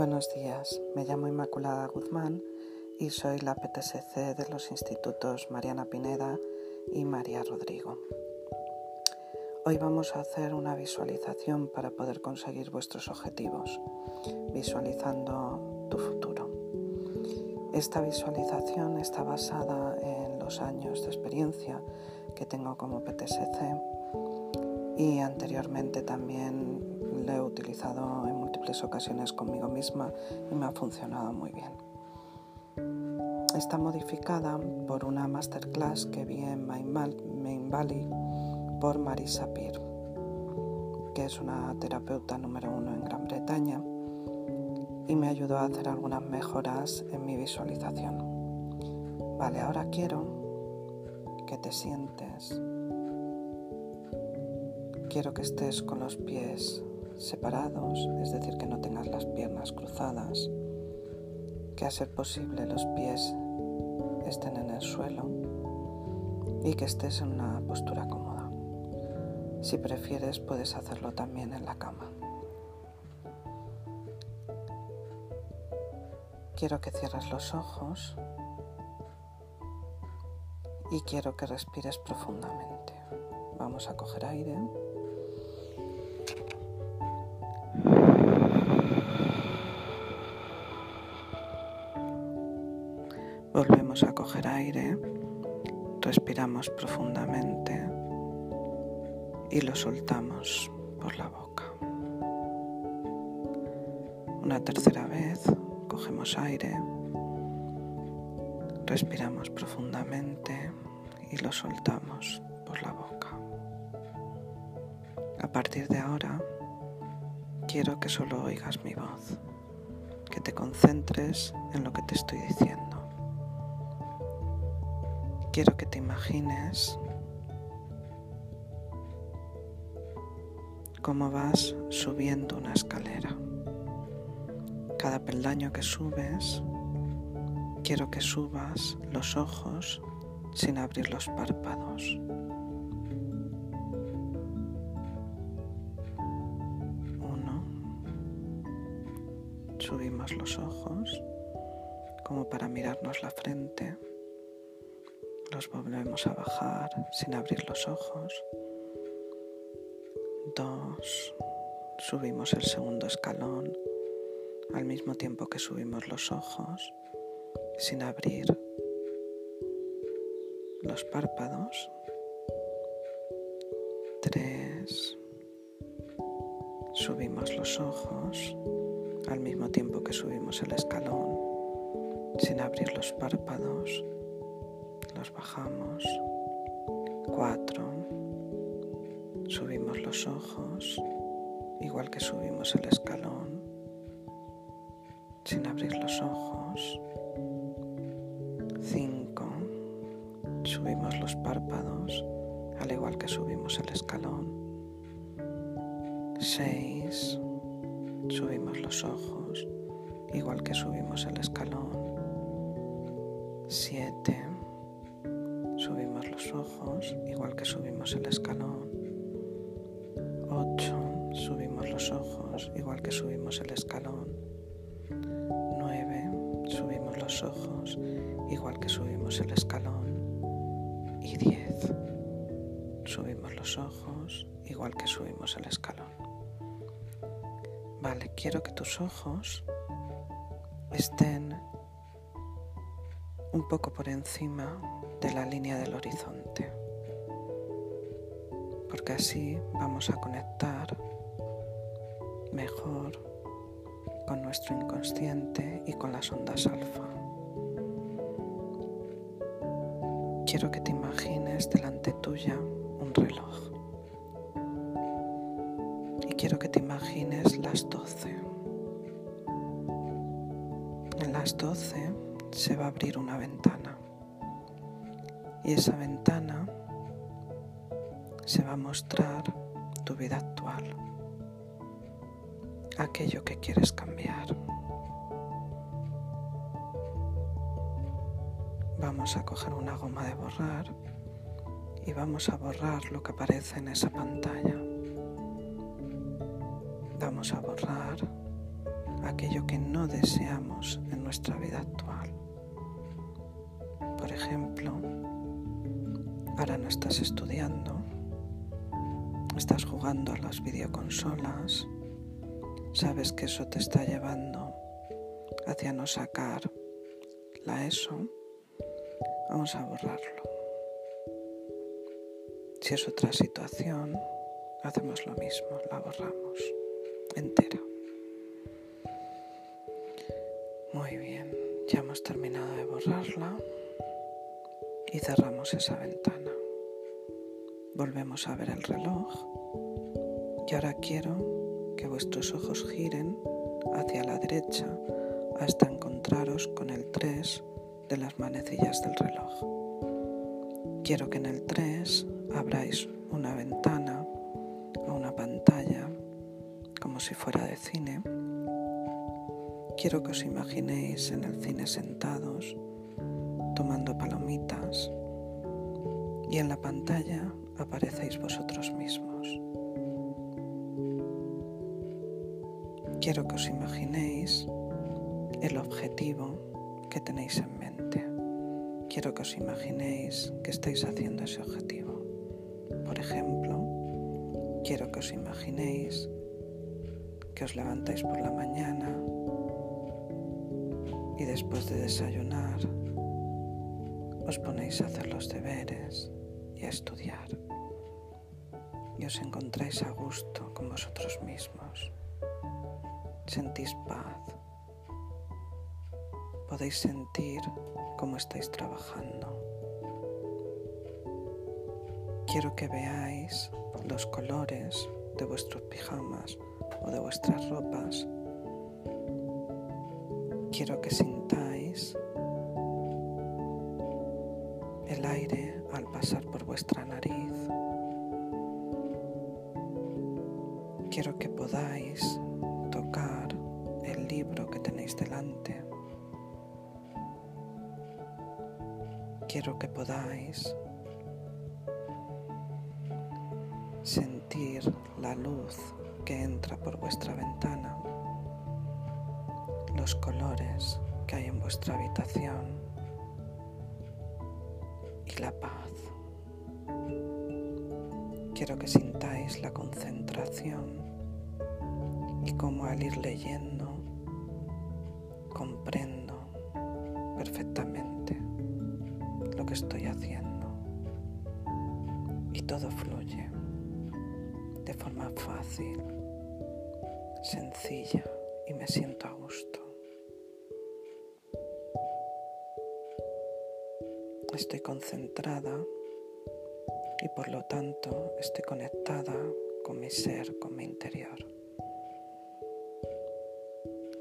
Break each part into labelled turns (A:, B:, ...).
A: Buenos días, me llamo Inmaculada Guzmán y soy la PTSC de los institutos Mariana Pineda y María Rodrigo. Hoy vamos a hacer una visualización para poder conseguir vuestros objetivos, visualizando tu futuro. Esta visualización está basada en los años de experiencia que tengo como PTSC y anteriormente también lo he utilizado en múltiples ocasiones conmigo misma y me ha funcionado muy bien. Está modificada por una masterclass que vi en Main Valley por Marisa Peer, que es una terapeuta número uno en Gran Bretaña y me ayudó a hacer algunas mejoras en mi visualización. Vale, ahora quiero que te sientes. Quiero que estés con los pies separados, es decir, que no tengas las piernas cruzadas, que a ser posible los pies estén en el suelo y que estés en una postura cómoda. Si prefieres puedes hacerlo también en la cama. Quiero que cierres los ojos y quiero que respires profundamente. Vamos a coger aire. Volvemos a coger aire, respiramos profundamente y lo soltamos por la boca. Una tercera vez, cogemos aire, respiramos profundamente y lo soltamos por la boca. A partir de ahora, quiero que solo oigas mi voz, que te concentres en lo que te estoy diciendo. Quiero que te imagines cómo vas subiendo una escalera. Cada peldaño que subes, quiero que subas los ojos sin abrir los párpados. Uno. Subimos los ojos como para mirarnos la frente los volvemos a bajar sin abrir los ojos. Dos. Subimos el segundo escalón al mismo tiempo que subimos los ojos sin abrir los párpados. Tres. Subimos los ojos al mismo tiempo que subimos el escalón sin abrir los párpados los bajamos. Cuatro. Subimos los ojos, igual que subimos el escalón, sin abrir los ojos. Cinco. Subimos los párpados, al igual que subimos el escalón. Seis. Subimos los ojos, igual que subimos el escalón. Siete ojos, igual que subimos el escalón. 8. Subimos los ojos, igual que subimos el escalón. 9. Subimos los ojos, igual que subimos el escalón. Y 10. Subimos los ojos, igual que subimos el escalón. Vale, quiero que tus ojos estén un poco por encima de la línea del horizonte, porque así vamos a conectar mejor con nuestro inconsciente y con las ondas alfa. Quiero que te imagines delante tuya un reloj y quiero que te imagines las 12. En las 12 se va a abrir una ventana y esa ventana se va a mostrar tu vida actual, aquello que quieres cambiar. Vamos a coger una goma de borrar y vamos a borrar lo que aparece en esa pantalla. Vamos a borrar aquello que no deseamos en nuestra vida actual. Por ejemplo, ahora no estás estudiando, estás jugando a las videoconsolas, sabes que eso te está llevando hacia no sacar la ESO, vamos a borrarlo. Si es otra situación, hacemos lo mismo, la borramos entera. Muy bien, ya hemos terminado de borrarla y cerramos esa ventana. Volvemos a ver el reloj y ahora quiero que vuestros ojos giren hacia la derecha hasta encontraros con el 3 de las manecillas del reloj. Quiero que en el 3 abráis una ventana o una pantalla como si fuera de cine. Quiero que os imaginéis en el cine sentados, tomando palomitas, y en la pantalla aparecéis vosotros mismos. Quiero que os imaginéis el objetivo que tenéis en mente. Quiero que os imaginéis que estáis haciendo ese objetivo. Por ejemplo, quiero que os imaginéis que os levantáis por la mañana y después de desayunar os ponéis a hacer los deberes y a estudiar y os encontráis a gusto con vosotros mismos. Sentís paz, podéis sentir cómo estáis trabajando. Quiero que veáis los colores de vuestros pijamas o de vuestras ropas. Quiero que sintáis el aire al pasar por vuestra nariz. Quiero que podáis tocar el libro que tenéis delante. quiero que podáis sentir la luz que entra por vuestra ventana, los colores que hay en vuestra habitación y la paz. Quiero que sintáis la concentración y cómo al ir leyendo comprendo perfectamente lo que estoy haciendo. Y todo fluye de forma fácil, sencilla y me siento a gusto. Estoy concentrada y por lo tanto estoy conectada con mi ser, con mi interior.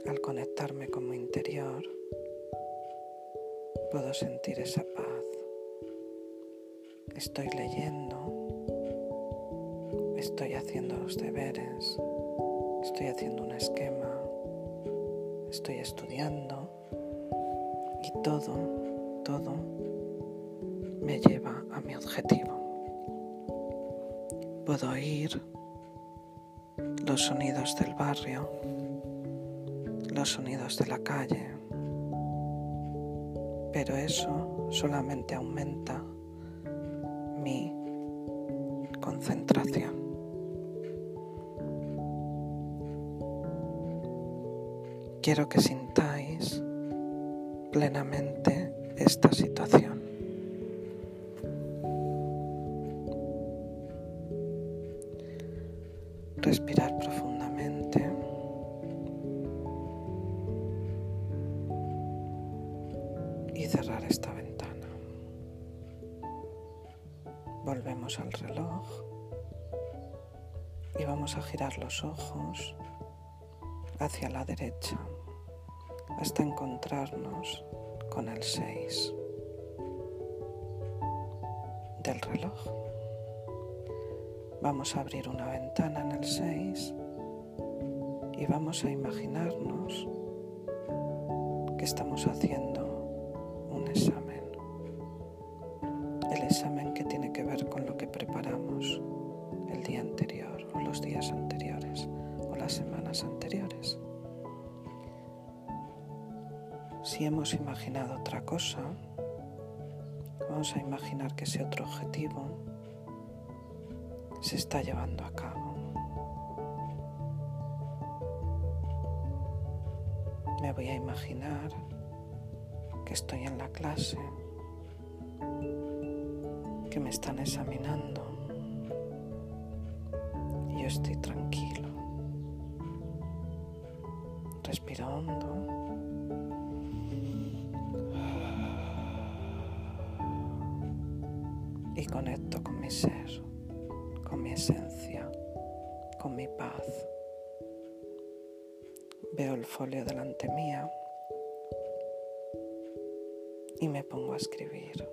A: Al conectarme con mi interior, puedo sentir esa paz. Estoy leyendo, estoy haciendo los deberes, estoy haciendo un esquema, estoy estudiando y todo, todo me lleva a mi objetivo. Puedo oír los sonidos del barrio, los sonidos de la calle, pero eso solamente aumenta mi concentración. Quiero que sintáis plenamente esta situación. Y vamos a girar los ojos hacia la derecha hasta encontrarnos con el 6 del reloj. Vamos a abrir una ventana en el 6 y vamos a imaginarnos que estamos haciendo un examen. Días anteriores o las semanas anteriores. si hemos imaginado otra cosa, vamos a imaginar que ese otro objetivo se está llevando a cabo. Me voy a imaginar que estoy en la clase, que me están examinando estoy tranquilo. Respiro hondo. y conecto con mi ser, con mi esencia, con mi paz. Veo el folio delante mía y me pongo a escribir.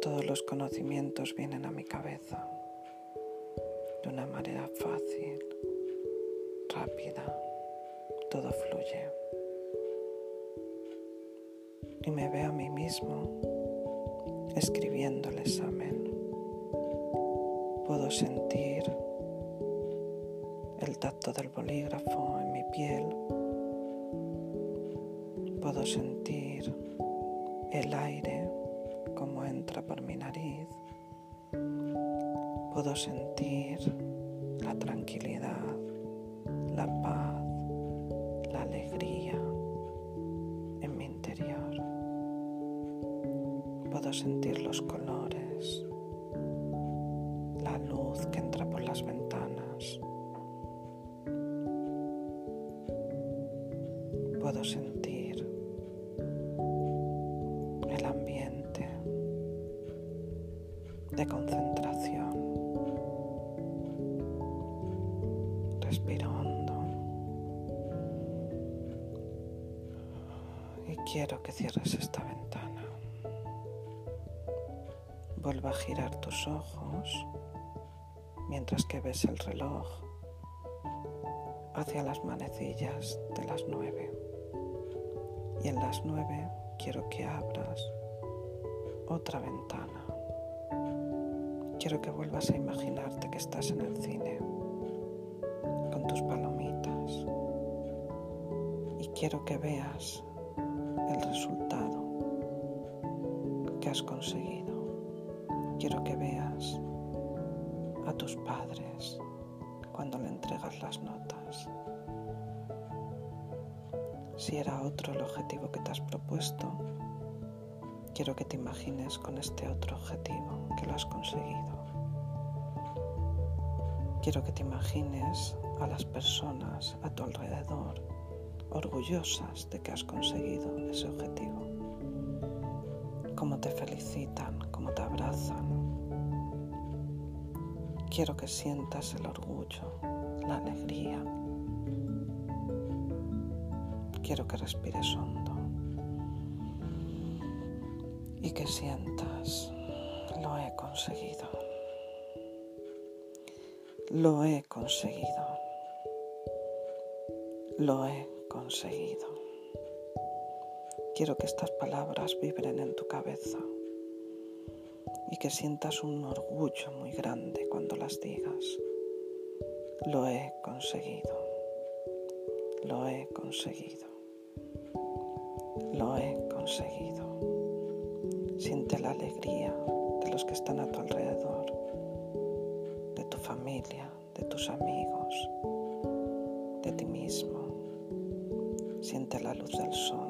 A: Todos los conocimientos vienen a mi cabeza de una manera fácil, rápida, todo fluye. Y me veo a mí mismo escribiendo el examen. Puedo sentir el tacto del bolígrafo en mi piel. Puedo sentir el aire como entra por mi nariz. Puedo sentir la tranquilidad, la paz, la alegría Puedo sentir los colores, y quiero que cierres esta ventana. Vuelva a girar tus ojos mientras que ves el reloj hacia las manecillas de las nueve. Y en las nueve quiero que abras otra ventana. Quiero que vuelvas a imaginarte que estás en el cine con tus palomitas. Y quiero que veas has conseguido quiero que veas a tus padres cuando le entregas las notas. Si era otro el objetivo que te has propuesto, quiero que te imagines con este otro objetivo que lo has conseguido. Quiero que te imagines a las personas a tu alrededor orgullosas de que has conseguido ese objetivo cómo te felicitan, cómo te abrazan. Quiero que sientas el orgullo, la alegría. Quiero que respires hondo y que sientas, lo he conseguido. Lo he conseguido. Lo he conseguido. Quiero que estas palabras vibren en tu cabeza y que sientas un orgullo muy grande cuando las digas. Lo he conseguido. Lo he conseguido. Lo he conseguido. Siente la alegría de los que están a tu alrededor, de tu familia, de tus amigos, de ti mismo. Siente la luz del sol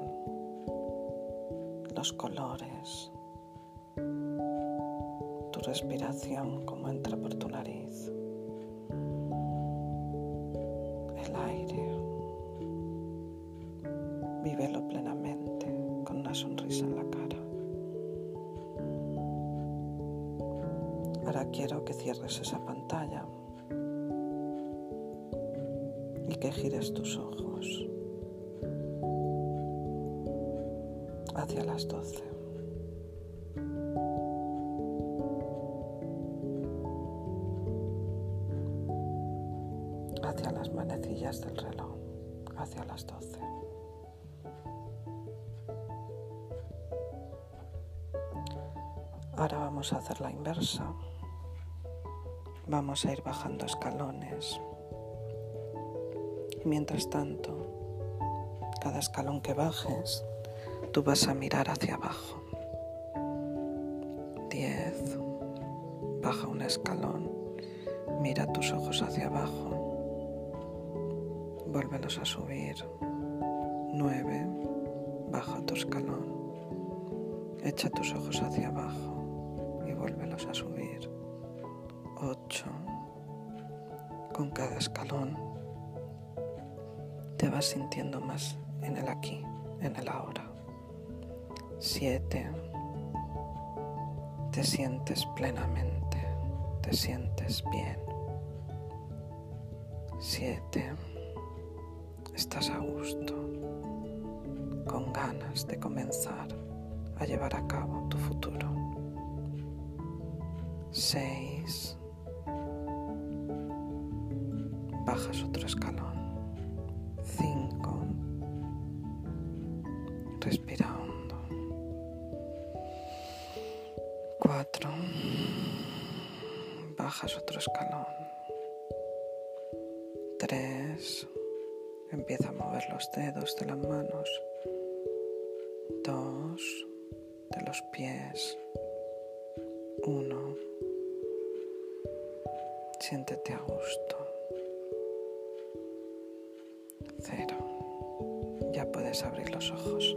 A: los colores, tu respiración como entra por tu nariz, el aire. Vívelo plenamente con una sonrisa en la cara. Ahora quiero que cierres esa pantalla y que gires tus ojos. Hacia las doce. Hacia las manecillas del reloj, hacia las doce. Ahora vamos a hacer la inversa. Vamos a ir bajando escalones. mientras tanto, cada escalón que bajes, tú vas a mirar hacia abajo. 10. Baja un escalón, mira tus ojos hacia abajo. Vuélvelos a subir. 9. Baja tu escalón. Echa tus ojos hacia abajo y vuélvelos a subir. 8. Con cada escalón te vas sintiendo más en el aquí, en el ahora. 7. Te sientes plenamente, te sientes bien. 7. Estás a gusto, con ganas de comenzar a llevar a cabo tu futuro. 6. Bajas otro escalón. 5. Respira Otro escalón. 3. Empieza a mover los dedos de las manos. 2 de los pies. Uno. Siéntete a gusto. Cero. Ya puedes abrir los ojos.